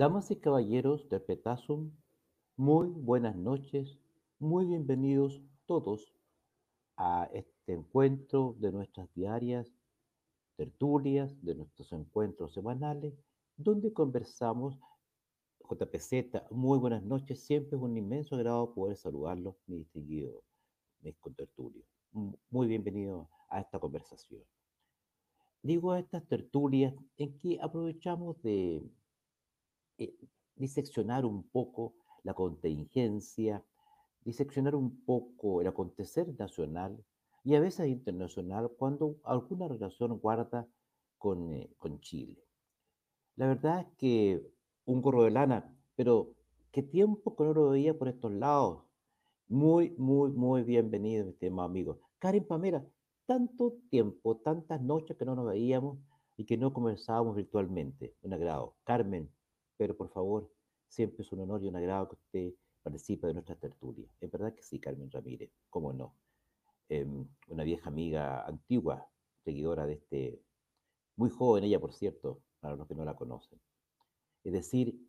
Damas y caballeros de Petasum, muy buenas noches, muy bienvenidos todos a este encuentro de nuestras diarias tertulias, de nuestros encuentros semanales, donde conversamos. JPZ, muy buenas noches, siempre es un inmenso agrado poder saludarlos, mi distinguido, mis contertulios. Muy bienvenido a esta conversación. Digo a estas tertulias en que aprovechamos de eh, diseccionar un poco la contingencia, diseccionar un poco el acontecer nacional y a veces internacional cuando alguna relación guarda con, eh, con Chile. La verdad es que un gorro de lana, pero qué tiempo que no lo veía por estos lados. Muy, muy, muy bienvenido, mi estimado amigo. Karen Pamela, tanto tiempo, tantas noches que no nos veíamos y que no conversábamos virtualmente. Un agrado. Carmen, pero por favor, siempre es un honor y un agrado que usted participe de nuestras tertulias. Es verdad que sí, Carmen Ramírez, cómo no. Em, una vieja amiga antigua, seguidora de este, muy joven ella, por cierto, para los que no la conocen. Es decir,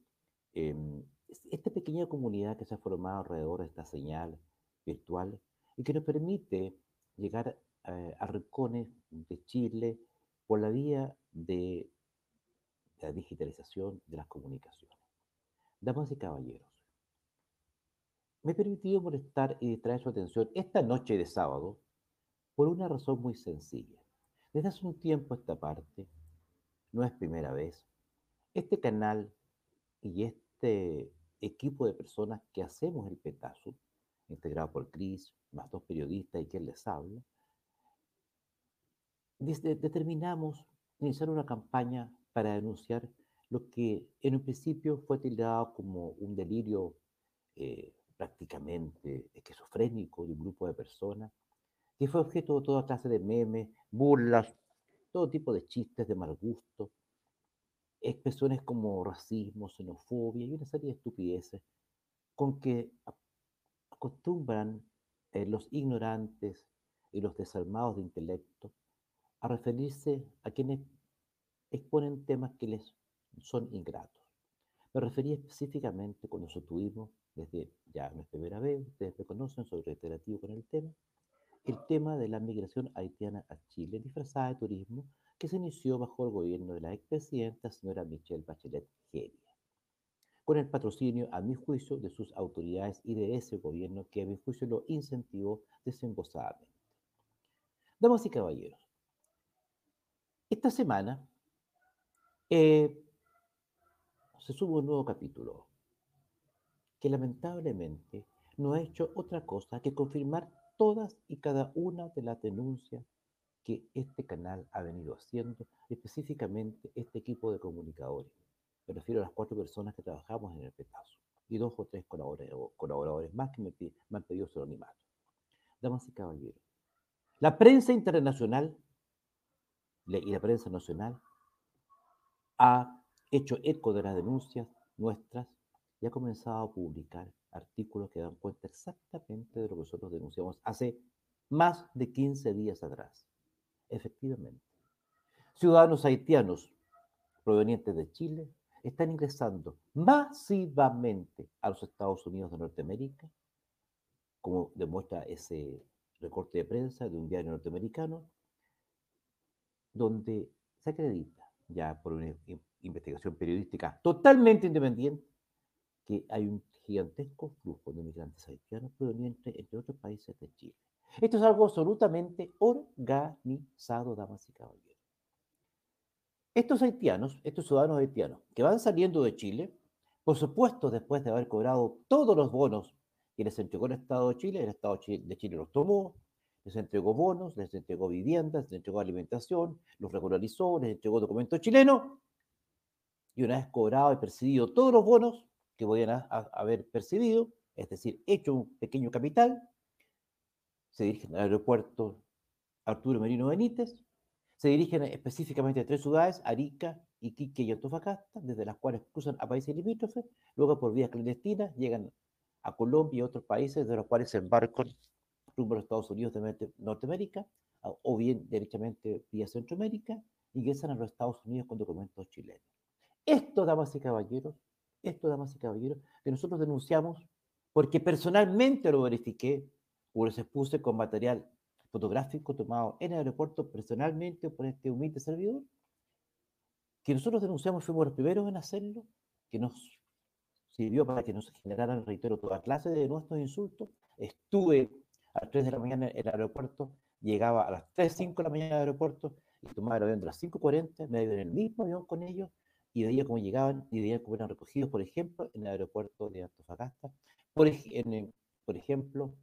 em, esta pequeña comunidad que se ha formado alrededor de esta señal virtual y que nos permite llegar eh, a rincones de Chile por la vía de la digitalización de las comunicaciones. Damas y caballeros, me he permitido molestar y distraer su atención esta noche de sábado por una razón muy sencilla. Desde hace un tiempo esta parte, no es primera vez, este canal y este equipo de personas que hacemos el petazo, integrado por Cris, más dos periodistas y quien les habla, determinamos iniciar una campaña para denunciar lo que en un principio fue tildado como un delirio eh, prácticamente esquizofrénico de un grupo de personas, que fue objeto de toda clase de memes, burlas, todo tipo de chistes de mal gusto, expresiones como racismo, xenofobia y una serie de estupideces con que acostumbran eh, los ignorantes y los desarmados de intelecto a referirse a quienes exponen temas que les son ingratos. Me refería específicamente cuando tuvimos, desde ya no es primera vez, ustedes me conocen, soy reiterativo con el tema, el tema de la migración haitiana a Chile disfrazada de turismo que se inició bajo el gobierno de la expresidenta señora Michelle Bachelet Geria, con el patrocinio, a mi juicio, de sus autoridades y de ese gobierno que a mi juicio lo incentivó desembosadamente. Damas y caballeros, esta semana eh, se sube un nuevo capítulo que lamentablemente no ha hecho otra cosa que confirmar todas y cada una de las denuncias que este canal ha venido haciendo, específicamente este equipo de comunicadores. Me refiero a las cuatro personas que trabajamos en el petazo y dos o tres colaboradores, más que me, me han pedido su anonimato. Damas y caballeros, la prensa internacional y la prensa nacional ha hecho eco de las denuncias nuestras y ha comenzado a publicar artículos que dan cuenta exactamente de lo que nosotros denunciamos hace más de 15 días atrás. Efectivamente, ciudadanos haitianos provenientes de Chile están ingresando masivamente a los Estados Unidos de Norteamérica, como demuestra ese recorte de prensa de un diario norteamericano, donde se acredita ya por una investigación periodística totalmente independiente, que hay un gigantesco flujo de migrantes haitianos provenientes entre otros países de Chile. Esto es algo absolutamente organizado, damas y caballeros. Estos haitianos, estos ciudadanos haitianos que van saliendo de Chile, por supuesto después de haber cobrado todos los bonos que les entregó el Estado de Chile, el Estado de Chile los tomó, les entregó bonos, les entregó viviendas, les entregó alimentación, los regularizó, les entregó documentos chilenos. Y una vez cobrado y percibido todos los bonos que podían haber percibido, es decir, hecho un pequeño capital, se dirigen al aeropuerto Arturo Merino Benítez, se dirigen específicamente a tres ciudades, Arica, Iquique y Antofagasta, desde las cuales cruzan a países limítrofes, luego por vías clandestinas llegan a Colombia y otros países, de los cuales se embarcan rumbo a los Estados Unidos de Norteamérica, o bien derechamente vía Centroamérica, ingresan a los Estados Unidos con documentos chilenos. Esto, damas y caballeros, esto, damas y caballeros, que nosotros denunciamos porque personalmente lo verifiqué o los expuse con material fotográfico tomado en el aeropuerto personalmente por este humilde servidor, que nosotros denunciamos, fuimos los primeros en hacerlo, que nos sirvió para que nos generaran, reitero, toda clase de nuestros insultos. Estuve a las 3 de la mañana en el aeropuerto, llegaba a las 3, 5 de la mañana el aeropuerto y tomaba el avión de las 5.40, me iba en el mismo avión con ellos y veía cómo llegaban y veía cómo eran recogidos, por ejemplo, en el aeropuerto de Antofagasta, por, ejemplo,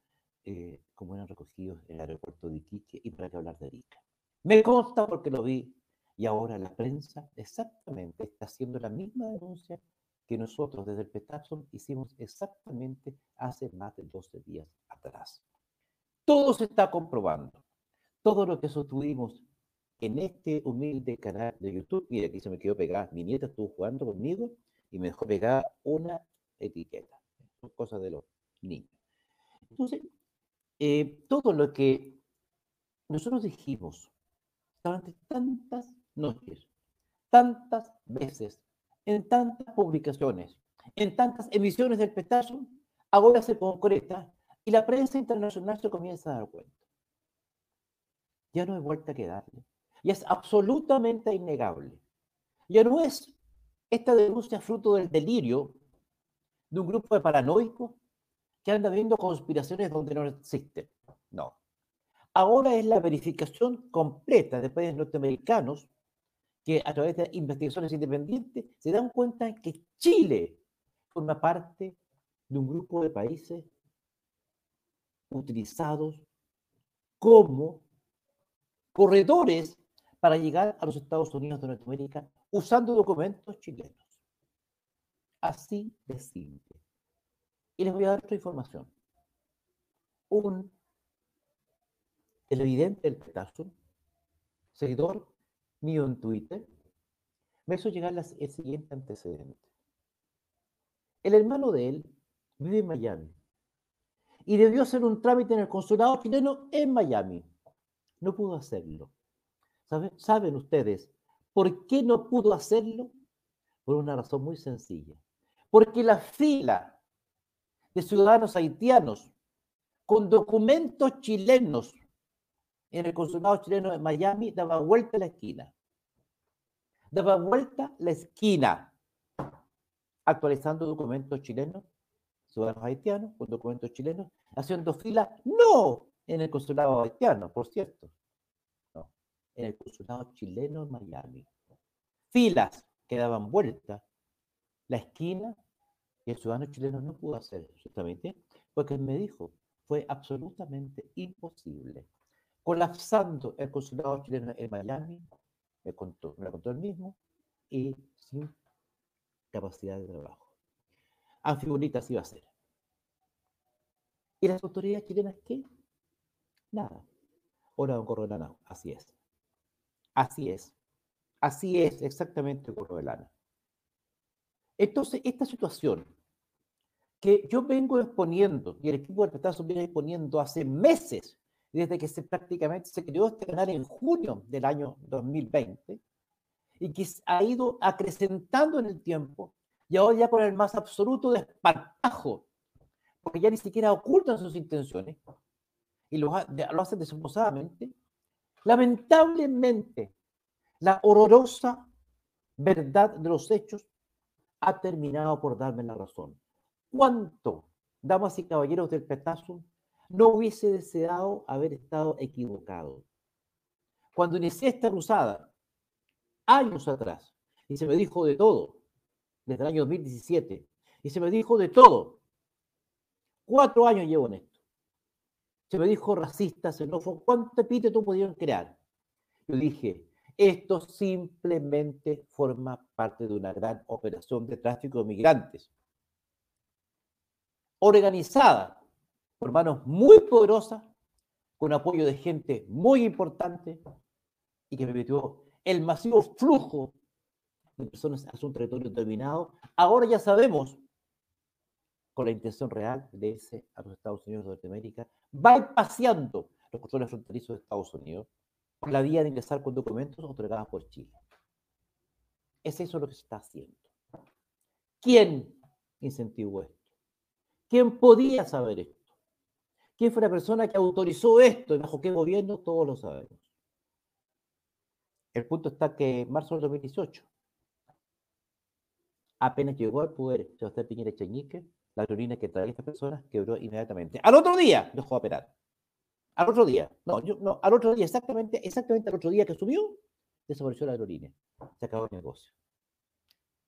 eh, cómo eran recogidos en el aeropuerto de Iquique y para qué hablar de Arica. Me consta porque lo vi y ahora la prensa exactamente está haciendo la misma denuncia que nosotros desde el Petazón hicimos exactamente hace más de 12 días atrás. Todo se está comprobando. Todo lo que sostuvimos en este humilde canal de YouTube, mira, aquí se me quedó pegada, mi nieta estuvo jugando conmigo y me dejó pegada una etiqueta. Son cosas de los niños. Entonces, eh, todo lo que nosotros dijimos durante tantas noches, tantas veces, en tantas publicaciones, en tantas emisiones del petazo, ahora se concreta y la prensa internacional se comienza a dar cuenta. Ya no hay vuelta que darle. Y es absolutamente innegable. Ya no es esta denuncia fruto del delirio de un grupo de paranoicos que anda viendo conspiraciones donde no existen. No. Ahora es la verificación completa de países norteamericanos que a través de investigaciones independientes se dan cuenta que Chile forma parte de un grupo de países utilizados como corredores para llegar a los Estados Unidos de Norteamérica usando documentos chilenos. Así de simple. Y les voy a dar otra información. Un televidente del Petazo, seguidor mío en Twitter, me hizo llegar el siguiente antecedente. El hermano de él vive en Miami y debió hacer un trámite en el consulado chileno en Miami. No pudo hacerlo. ¿Saben ustedes por qué no pudo hacerlo? Por una razón muy sencilla. Porque la fila de ciudadanos haitianos con documentos chilenos en el consulado chileno de Miami daba vuelta la esquina. Daba vuelta la esquina, actualizando documentos chilenos, ciudadanos haitianos con documentos chilenos, haciendo fila, no en el consulado haitiano, por cierto, no, en el consulado chileno en Miami. Filas que daban vuelta la esquina y el ciudadano chileno no pudo hacer justamente porque me dijo, fue absolutamente imposible colapsando el consulado chileno en Miami, me, contó, me contó él mismo, y sin capacidad de trabajo. Anfibolitas iba a ser. ¿Y las autoridades chilenas qué? Nada. Ahora don Correlana, así es. Así es. Así es exactamente Correlana. Entonces, esta situación que yo vengo exponiendo y el equipo de Petazo viene exponiendo hace meses desde que se prácticamente se creó este canal en junio del año 2020 y que ha ido acrecentando en el tiempo y ahora ya con el más absoluto despartajo, porque ya ni siquiera ocultan sus intenciones y lo, lo hacen desembosadamente. Lamentablemente, la horrorosa verdad de los hechos ha terminado por darme la razón. ¿Cuánto, damas y caballeros del petazo, no hubiese deseado haber estado equivocado. Cuando inicié esta cruzada, años atrás, y se me dijo de todo, desde el año 2017, y se me dijo de todo. Cuatro años llevo en esto. Se me dijo racista, xenófobo, ¿cuánto epíteto pudieron crear? Yo dije, esto simplemente forma parte de una gran operación de tráfico de migrantes, organizada por manos muy poderosas, con apoyo de gente muy importante y que permitió el masivo flujo de personas a su territorio determinado. Ahora ya sabemos, con la intención real de irse a los Estados Unidos de Norteamérica, va paseando los controles fronterizos de Estados Unidos por la vía de ingresar con documentos otorgados por Chile. Es eso lo que se está haciendo. ¿Quién incentivó esto? ¿Quién podía saber esto? ¿Quién fue la persona que autorizó esto y bajo qué gobierno? Todos lo sabemos. El punto está que en marzo del 2018, apenas llegó al poder Sebastián Piñera Cheñique, la aerolínea que traía a estas personas quebró inmediatamente. Al otro día dejó de operar. Al otro día. No, yo, no, al otro día, exactamente, exactamente al otro día que subió, desapareció la aerolínea. Se acabó el negocio.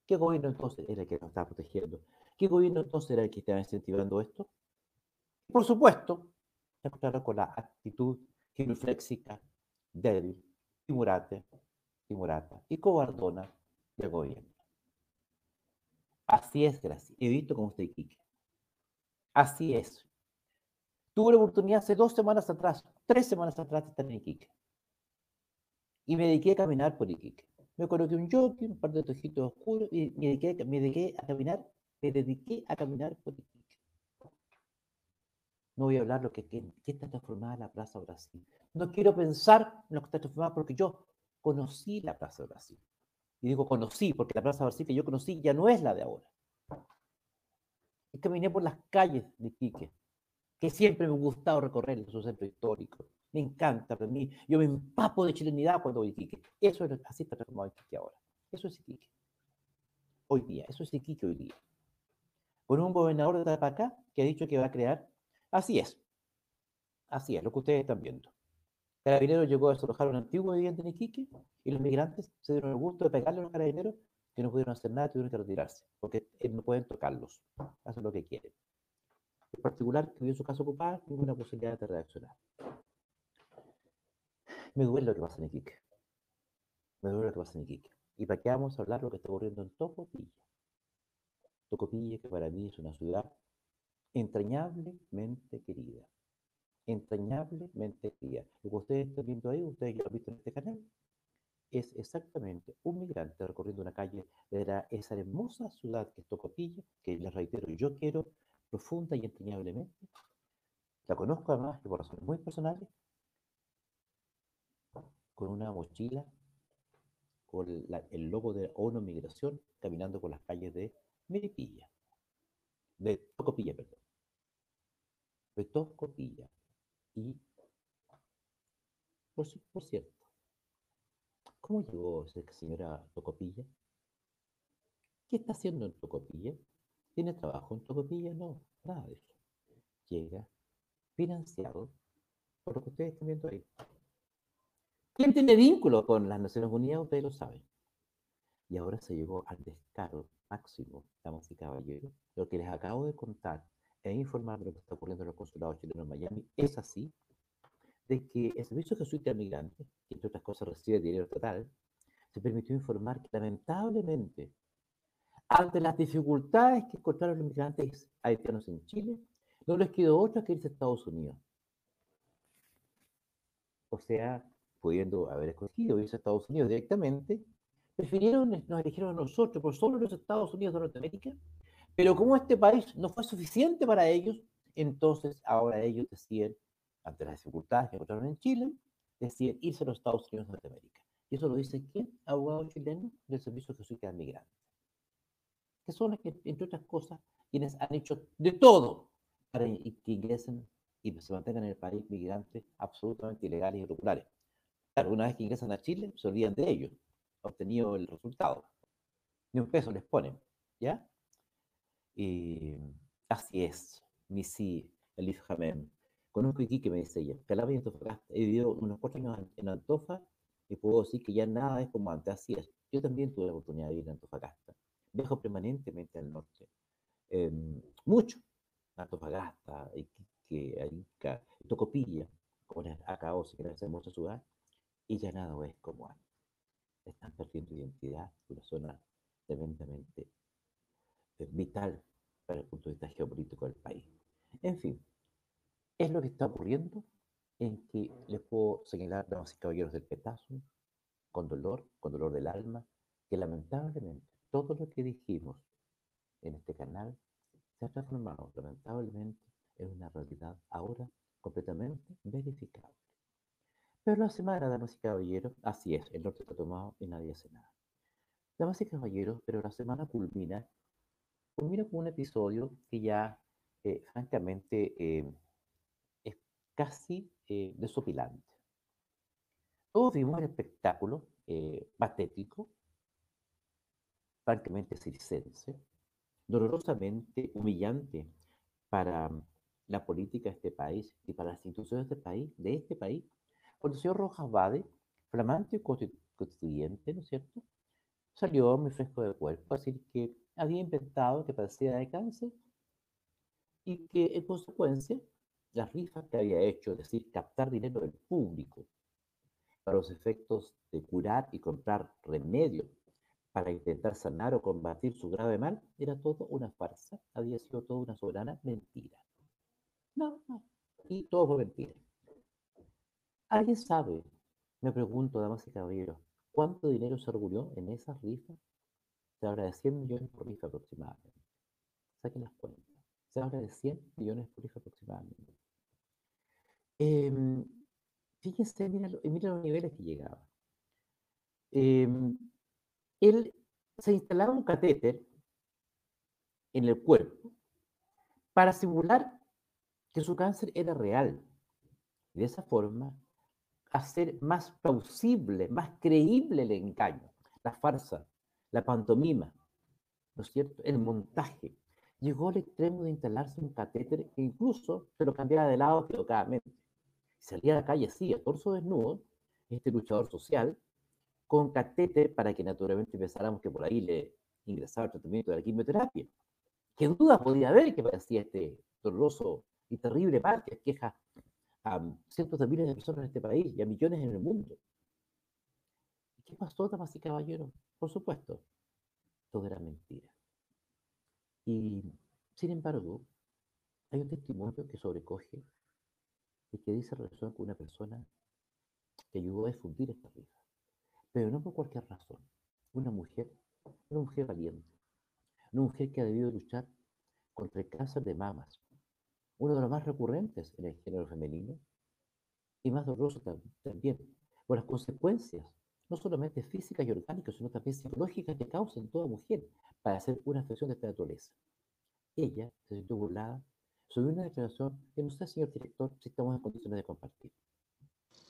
¿Qué gobierno entonces era el que nos estaba protegiendo? ¿Qué gobierno entonces era el que estaba incentivando esto? Por supuesto, claro, con la actitud genuflexica, débil, timurate, timurata y cobardona del gobierno. Así es, Gracia. He visto cómo está Iquique. Así es. Tuve la oportunidad hace dos semanas atrás, tres semanas atrás de estar en Iquique. Y me dediqué a caminar por Iquique. Me coloqué un jockey, un par de tojitos oscuros y me dediqué, me dediqué a caminar, me dediqué a caminar por Iquique. No voy a hablar lo que, que, que está transformada la Plaza Brasil. No quiero pensar en lo que está transformada porque yo conocí la Plaza Brasil. Y digo conocí, porque la Plaza Brasil que yo conocí ya no es la de ahora. Y caminé por las calles de Iquique, que siempre me ha gustado recorrer su centro histórico. Me encanta, para mí, yo me empapo de chilenidad cuando voy a Iquique. Eso es así está transformado Iquique ahora. Eso es Iquique. Hoy día, eso es Iquique hoy día. Con un gobernador de Tapacá que ha dicho que va a crear. Así es. Así es, lo que ustedes están viendo. Carabineros llegó a desalojar un antiguo viviente en Iquique y los migrantes se dieron el gusto de pegarle a los carabineros que no pudieron hacer nada, tuvieron que retirarse, porque no pueden tocarlos, hacen lo que quieren. En particular, que vio su casa ocupada, ninguna posibilidad de reaccionar. Me duele lo que pasa en Iquique. Me duele lo que pasa en Iquique. ¿Y para qué vamos a hablar lo que está ocurriendo en Tocopilla? Tocopilla, que para mí es una ciudad entrañablemente querida entrañablemente querida. Lo que ustedes están viendo ahí, ustedes ya lo han visto en este canal, es exactamente un migrante recorriendo una calle de esa hermosa ciudad que es Tocopilla, que les reitero, yo quiero profunda y entrañablemente. La conozco además por razones muy personales, con una mochila, con el logo de ONU Migración, caminando por las calles de Meripilla, de Tocopilla, perdón. De Tocopilla. Y, por, cierto, ¿cómo llegó esa señora Tocopilla? ¿Qué está haciendo en Tocopilla? ¿Tiene trabajo en Tocopilla? No, nada de eso. Llega financiado por lo que ustedes están viendo ahí. ¿Quién tiene vínculo con las Naciones Unidas? Ustedes lo saben. Y ahora se llegó al descaro máximo, damas y caballeros, lo que les acabo de contar e informar de lo que está ocurriendo en los consulados chilenos en Miami, es así, de que el Servicio Jesuita Migrante, que entre otras cosas recibe dinero total, se permitió informar que lamentablemente, ante las dificultades que encontraron los migrantes haitianos en Chile, no les quedó otra que irse a Estados Unidos. O sea, pudiendo haber escogido irse a Estados Unidos directamente, prefirieron, nos eligieron a nosotros por solo los Estados Unidos de Norteamérica pero como este país no fue suficiente para ellos, entonces ahora ellos deciden, ante las dificultades que encontraron en Chile, deciden irse a los Estados Unidos de Norteamérica. Y eso lo dice quién? Abogado chileno del Servicio Jesuita de Migrantes. Que son, entre otras cosas, quienes han hecho de todo para que ingresen y se mantengan en el país migrantes absolutamente ilegales y irregulares. Claro, una vez que ingresan a Chile, se olvidan de ellos, obtenido el resultado. Ni un peso les ponen, ¿ya? Y así es, Missy, Elif Hamem. Conozco que me dice ella, Calama y Antofagasta. He vivido unos cuatro años en Antofa y puedo decir que ya nada es como antes. Así es. Yo también tuve la oportunidad de vivir en Antofagasta. Viajo permanentemente al norte. Eh, mucho. Antofagasta, Iquique, Arica, Tocopilla, como les acabo de esa hermosa ciudad, y ya nada es como antes. Están perdiendo identidad, una zona tremendamente vital para el punto de vista geopolítico del país. En fin, es lo que está ocurriendo en que les puedo señalar, damas y caballeros del petazo, con dolor, con dolor del alma, que lamentablemente todo lo que dijimos en este canal se ha transformado lamentablemente en una realidad ahora completamente verificable. Pero la semana, damas y caballeros, así es, el norte está tomado y nadie hace nada. Damas y caballeros, pero la semana culmina culmina con un episodio que ya, eh, francamente, eh, es casi eh, desopilante. Todos vimos el espectáculo patético, francamente circense, dolorosamente humillante para la política de este país y para las instituciones de este país, de este país, cuando el señor Rojas Bade, flamante constituyente, ¿no es cierto?, salió muy fresco de cuerpo a decir que había inventado que padecía de cáncer y que en consecuencia las rifas que había hecho, es decir, captar dinero del público para los efectos de curar y comprar remedios para intentar sanar o combatir su grave mal, era todo una farsa, había sido toda una soberana mentira. No, no, y todo fue mentira. ¿Alguien sabe, me pregunto, damas y caballeros, cuánto dinero se arguyó en esas rifas? Se habla de 100 millones por rifa aproximadamente. Saquen las cuentas. Se habla de 100 millones por rifa aproximadamente. Eh, fíjense, mira, los niveles que llegaba. Em, él se instalaba un catéter en el cuerpo para simular que su cáncer era real. De esa forma hacer más plausible, más creíble el engaño, la farsa, la pantomima, ¿no es cierto? El montaje. Llegó al extremo de instalarse un catéter que incluso se lo cambiaba de lado equivocadamente. Salía a la calle así, a torso desnudo, este luchador social, con catéter para que naturalmente pensáramos que por ahí le ingresaba el tratamiento de la quimioterapia. ¿Qué duda podía haber que parecía este doloroso y terrible mal que queja a cientos de miles de personas en este país y a millones en el mundo? ¿Qué pasó, damas y caballeros? Por supuesto, todo era mentira. Y, sin embargo, hay un testimonio que sobrecoge y que dice relación con una persona que ayudó a difundir esta rifa. Pero no por cualquier razón. Una mujer, una mujer valiente. Una mujer que ha debido luchar contra el cáncer de mamas, uno de los más recurrentes en el género femenino y más doloroso también, por las consecuencias, no solamente físicas y orgánicas, sino también psicológicas que causan toda mujer para hacer una afección de esta naturaleza. Ella se sintió burlada sobre una declaración que no sé, señor director, si estamos en condiciones de compartir.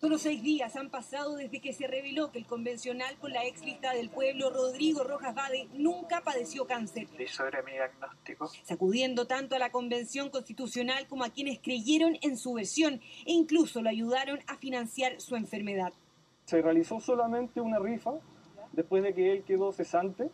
Solo seis días han pasado desde que se reveló que el convencional con la ex lista del pueblo, Rodrigo Rojas Bade, nunca padeció cáncer. Eso era mi diagnóstico. Sacudiendo tanto a la convención constitucional como a quienes creyeron en su versión e incluso lo ayudaron a financiar su enfermedad. Se realizó solamente una rifa después de que él quedó cesante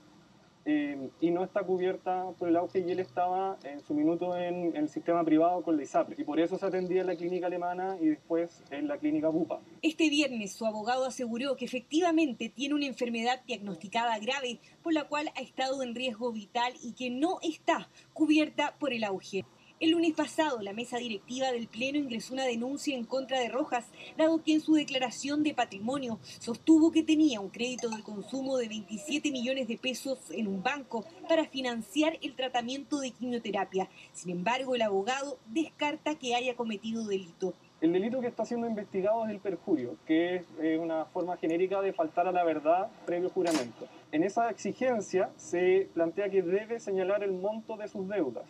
eh, y no está cubierta por el auge y él estaba en su minuto en, el sistema privado con la ISAPRE y por eso se atendía en la clínica alemana y después en la clínica BUPA. Este viernes su abogado aseguró que efectivamente tiene una enfermedad diagnosticada grave por la cual ha estado en riesgo vital y que no está cubierta por el auge. El lunes pasado, la mesa directiva del Pleno ingresó una denuncia en contra de Rojas, dado que en su declaración de patrimonio sostuvo que tenía un crédito de consumo de 27 millones de pesos en un banco para financiar el tratamiento de quimioterapia. Sin embargo, el abogado descarta que haya cometido delito. El delito que está siendo investigado es el perjurio, que es una forma genérica de faltar a la verdad previo juramento. En esa exigencia se plantea que debe señalar el monto de sus deudas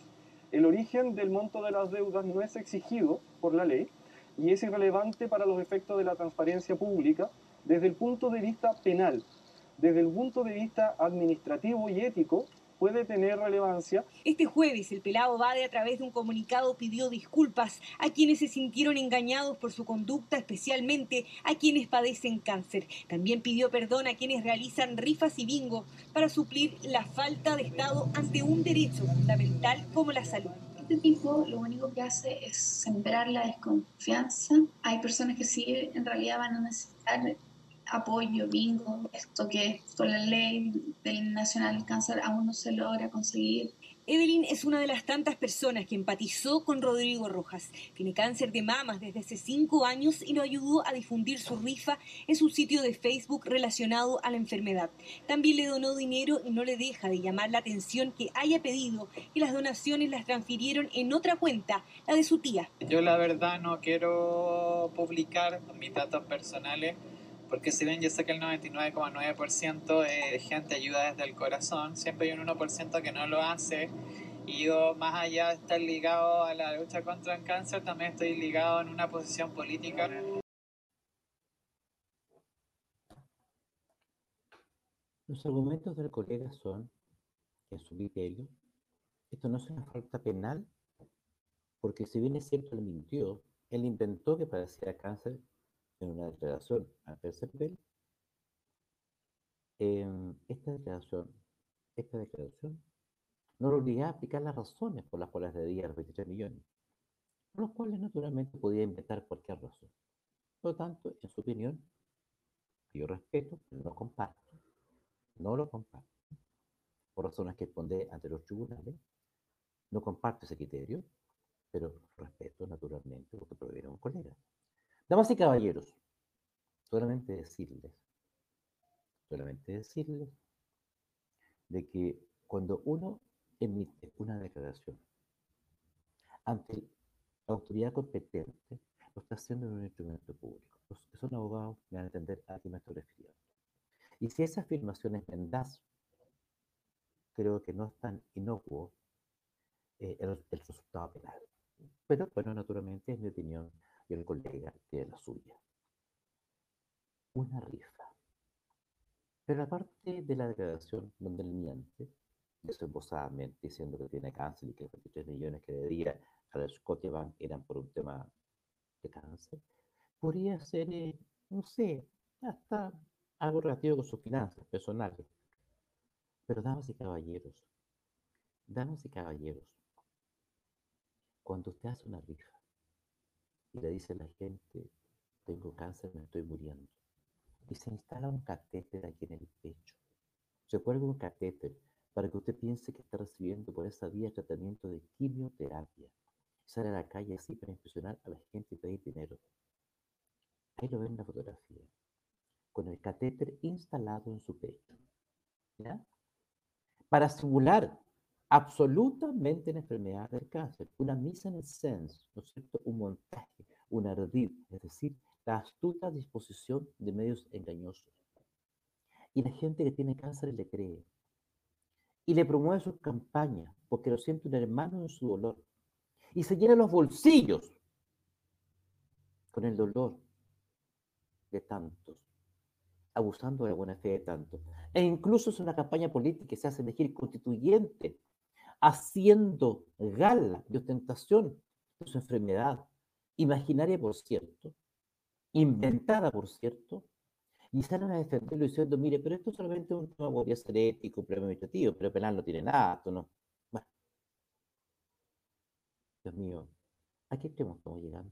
el origen del monto de las deudas no es exigido por la ley y es irrelevante para los efectos de la transparencia pública desde el punto de vista penal. Desde el punto de vista administrativo y ético, puede tener relevancia. Este jueves, el pelado Bade, a través de un comunicado, pidió disculpas a quienes se sintieron engañados por su conducta, especialmente a quienes padecen cáncer. También pidió perdón a quienes realizan rifas y bingo para suplir la falta de Estado ante un derecho fundamental como la salud. Este tipo lo único que hace es sembrar la desconfianza. Hay personas que sí en realidad van a necesitar apoyo, bingo, esto que con la ley del Nacional Cáncer aún no se logra conseguir. Evelyn es una de las tantas personas que empatizó con Rodrigo Rojas. Tiene cáncer de mamas desde hace cinco años y lo ayudó a difundir su rifa en su sitio de Facebook relacionado a la enfermedad. También le donó dinero y no le deja de llamar la atención que haya pedido que las donaciones las transfirieron en otra cuenta, la de su tía. Yo la verdad no quiero publicar mis datos personales Porque si bien yo sé que el 99,9% de gente ayuda desde el corazón, siempre hay un 1% que no lo hace. Y yo, más allá de estar ligado a la lucha contra el cáncer, también estoy ligado en una posición política. Los argumentos del colega son, en su criterio, esto no es una falta penal, porque si bien es cierto, él mintió, él inventó que padecía cáncer en una declaración a Percepel. Eh, esta declaración, esta declaración no lo obligaba a explicar las razones por las cuales debía los 23 millones, por los cuales naturalmente podía inventar cualquier razón. Por lo tanto, en su opinión, yo respeto, pero no comparto, no lo comparto, por razones que expondré ante los tribunales, no comparto ese criterio, pero respeto naturalmente lo que proviene un colega. Damas y caballeros, solamente decirles, solamente decirles de que cuando uno emite una declaración ante la autoridad competente, lo está haciendo en un instrumento público. Los que son abogados van a entender a qué me estoy refiriendo. Y si esa afirmación es mendaz, creo que no es tan inocuo eh, el, el, resultado penal. Pero, bueno, naturalmente es mi opinión y el colega tiene la suya. Una rifa. Pero aparte de la declaración donde él miente, desembosadamente diciendo que tiene cáncer y que los 23 millones que debía a la Scotiabank eran por un tema de cáncer, podría ser, eh, no sé, hasta algo relativo con sus finanzas personales. Pero damas y caballeros, damas y caballeros, cuando usted hace una rifa y le dice a la gente, tengo cáncer, me estoy muriendo, y se instala un catéter aquí en el pecho, se cuelga un catéter para que usted piense que está recibiendo por esa vía tratamiento de quimioterapia. Sale a la calle así para impresionar a la gente y pedir dinero. Ahí lo ven en la fotografía, con el catéter instalado en su pecho. ¿Ya? Para simular absolutamente la enfermedad del cáncer. Una misa en el sense, ¿no es cierto? Un montaje, un ardid, es decir, la astuta disposición de medios engañosos. Y la gente que tiene cáncer le cree. Y le promueve sus campañas porque lo siente un hermano en su dolor. Y se llena los bolsillos con el dolor de tantos, abusando de la buena fe de tantos. E incluso es una campaña política que se hace elegir constituyente haciendo gala de ostentación de su enfermedad, imaginaria por cierto, inventada por cierto, y salen a defenderlo diciendo, mire, pero esto solamente un tema podría ser ético, pero administrativo, pero penal no tiene nada, esto no. Bueno. Dios mío, ¿a qué extremo estamos llegando?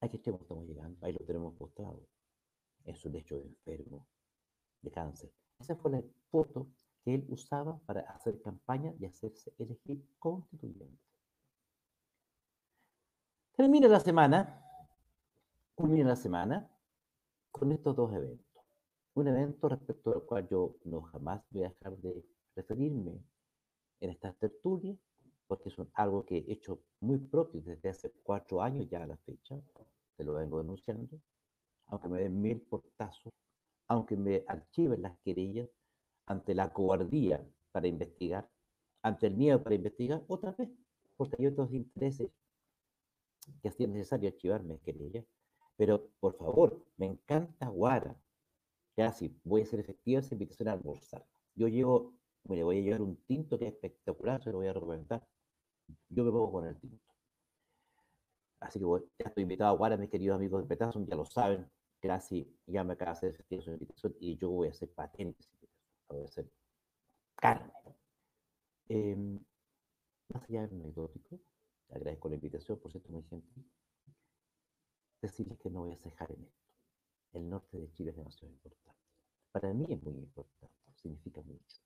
¿A qué extremo estamos llegando? Ahí lo tenemos postrado. Es un hecho de enfermo, de cáncer. Esa fue la foto que él usaba para hacer campaña y hacerse elegir constituyente. Termina la semana, culmina la semana con estos dos eventos. Un evento respecto al cual yo no jamás voy a dejar de referirme en estas tertulias, porque es algo que he hecho muy propio desde hace cuatro años ya a la fecha, te lo vengo denunciando, aunque me den mil portazos, aunque me archiven las querellas, ante la cobardía para investigar, ante el miedo para investigar, otra vez, porque hay otros intereses que hacían necesario archivarme querella. Pero, por favor, me encanta Guara. Ya sí, voy a ser efectiva esa invitación a almorzar. Yo llevo, me voy a llevar un tinto que es espectacular, se lo voy a recomendar. Yo me pongo con el tinto. Así que ya estoy invitado a Guara, mis queridos amigos de Petazón, ya lo saben. Casi ya me acaba de hacer efectiva su invitación y yo voy a hacer patentes puede ser carne. Eh, más allá de anecdótico, agradezco la invitación, por cierto, muy gentil, decirles que no voy a cejar en esto. El norte de Chile es demasiado importante. Para mí es muy importante, significa mucho,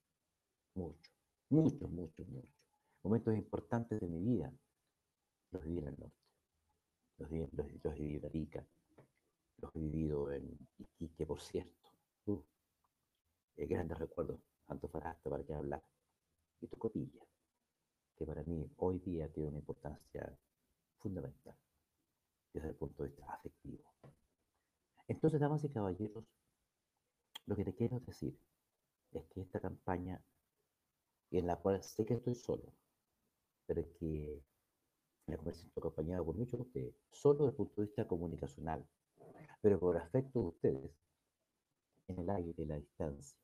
mucho, mucho, mucho, mucho. Momentos importantes de mi vida los viví en el norte, los, los, los viví en Arica, los he vivido en Iquique, por cierto. Uh, eh, grandes recuerdos, Antofagasta, para que hablar, y Tocopilla, que para mí hoy día tiene una importancia fundamental desde el punto de vista afectivo. Entonces, damas y caballeros, lo que te quiero decir es que esta campaña, en la cual sé que estoy solo, pero que la conversación acompañada por muchos de ustedes, solo desde el punto de vista comunicacional, pero por afecto de ustedes, en el aire, en la distancia,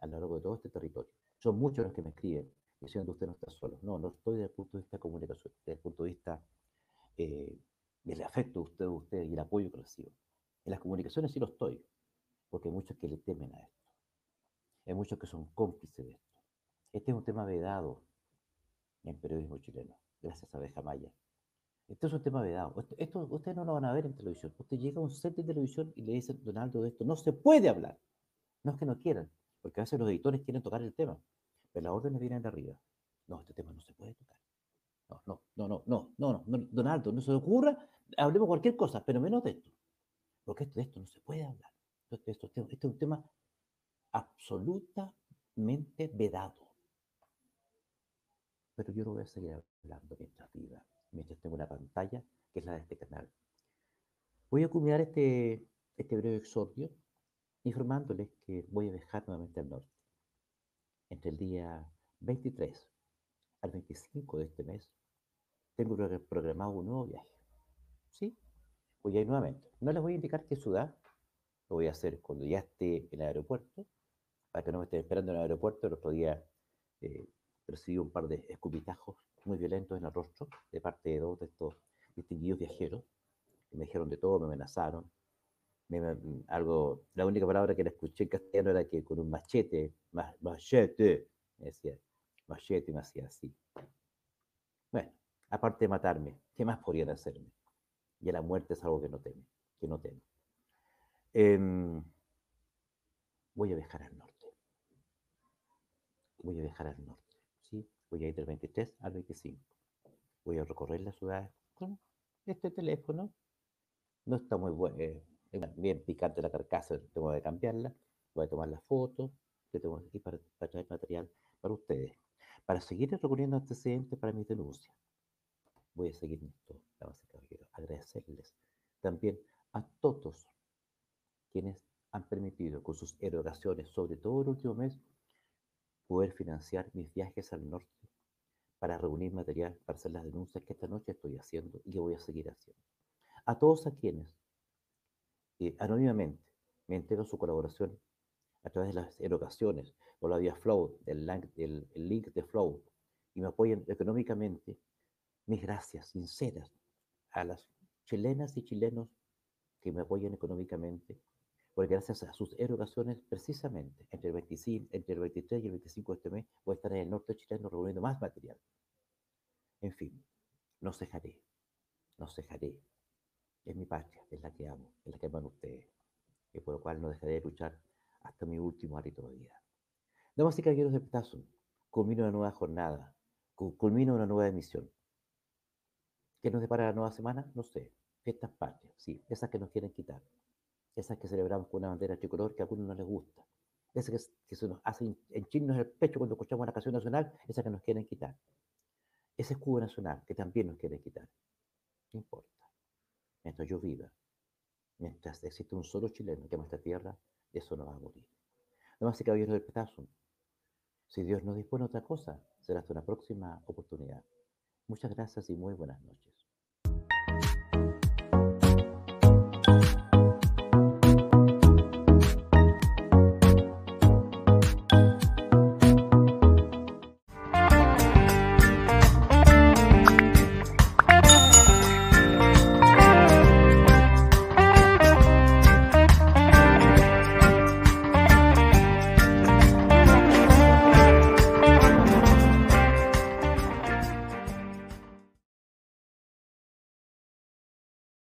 a lo largo de todo este territorio. Son muchos los que me escriben diciendo que usted no está solo. No, no estoy desde el punto de vista comunicación, desde el punto de vista eh, del afecto de usted, de usted y el apoyo que recibo. En las comunicaciones sí lo estoy, porque hay muchos que le temen a esto. Hay muchos que son cómplices de esto. Este es un tema vedado en periodismo chileno, gracias a Bejamaya. Este es un tema vedado. Esto, ustedes no lo van a ver en televisión. Usted llega a un set de televisión y le dicen, Donaldo, de esto no se puede hablar. No es que no quieran, porque a veces los editores quieren tocar el tema, pero las órdenes vienen de arriba. No, este tema no se puede tocar. No, no, no, no, no, no, no, Donaldo, no se ocurra, hablemos cualquier cosa, pero menos de esto. Porque de esto no se puede hablar. Esto, esto, esto, este es un tema absolutamente vedado. Pero yo lo voy a seguir hablando mientras viva, mientras tengo una pantalla, que es la de este canal. Voy a culminar este, este breve exordio informándoles que voy a viajar nuevamente al norte. Entre el día 23 al 25 de este mes, tengo programado un nuevo viaje. ¿Sí? Voy a ir nuevamente. No les voy a indicar qué ciudad, lo voy a hacer cuando ya esté en el aeropuerto, para que no me estén esperando en el aeropuerto. El otro día eh, recibí un par de escupitajos muy violentos en el rostro de parte de dos de estos distinguidos viajeros. Me dijeron de todo, me amenazaron. algo, la única palabra que le escuché en castellano era que con un machete, machete, me decía, machete, me hacía así. Bueno, aparte de matarme, ¿qué más podrían hacerme? Y la muerte es algo que no teme, que no temo. Em, voy a viajar al norte. Voy a viajar al norte. ¿sí? Voy a ir del 23 al 25. Voy a recorrer la ciudad con este teléfono. No está muy bueno, eh, bien picante la carcasa, tengo que cambiarla. Voy a tomar la foto, que tengo aquí para, para traer material para ustedes. Para seguir recorriendo antecedentes para mis denuncias. Voy a seguir esto, Agradecerles también a todos quienes han permitido con sus erogaciones, sobre todo el último mes, poder financiar mis viajes al norte para reunir material para hacer las denuncias que esta noche estoy haciendo y que voy a seguir haciendo. A todos a quienes eh, anónimamente me entregan su colaboración a través de las erogaciones o la vía Flow, del, el link de Flow, y me apoyan económicamente, mis gracias sinceras a las chilenas y chilenos que me apoyan económicamente porque gracias a sus erogaciones, precisamente entre el, 25, entre el 23 y el 25 de este mes, voy a estar en el norte chileno reuniendo más material. En fin, no cejaré, no cejaré. Es mi patria, es la que amo, es la que aman ustedes, y por lo cual no dejaré de luchar hasta mi último hálito de vida. Damas y caballeros de Petazo, culmino una nueva jornada, culmino una nueva emisión. ¿Qué nos depara la nueva semana? No sé. Fiestas patrias, sí, esas que nos quieren quitar esas que celebramos con una bandera tricolor que a algunos no les gusta, esas que, se nos hacen en el pecho cuando escuchamos una canción nacional, esas que nos quieren quitar, ese escudo nacional que también nos quieren quitar. No importa. Mientras yo viva, mientras existe un solo chileno que ama esta tierra, eso no va a morir. No más que caballeros del petazo. Si Dios nos dispone otra cosa, será hasta una próxima oportunidad. Muchas gracias y muy buenas noches.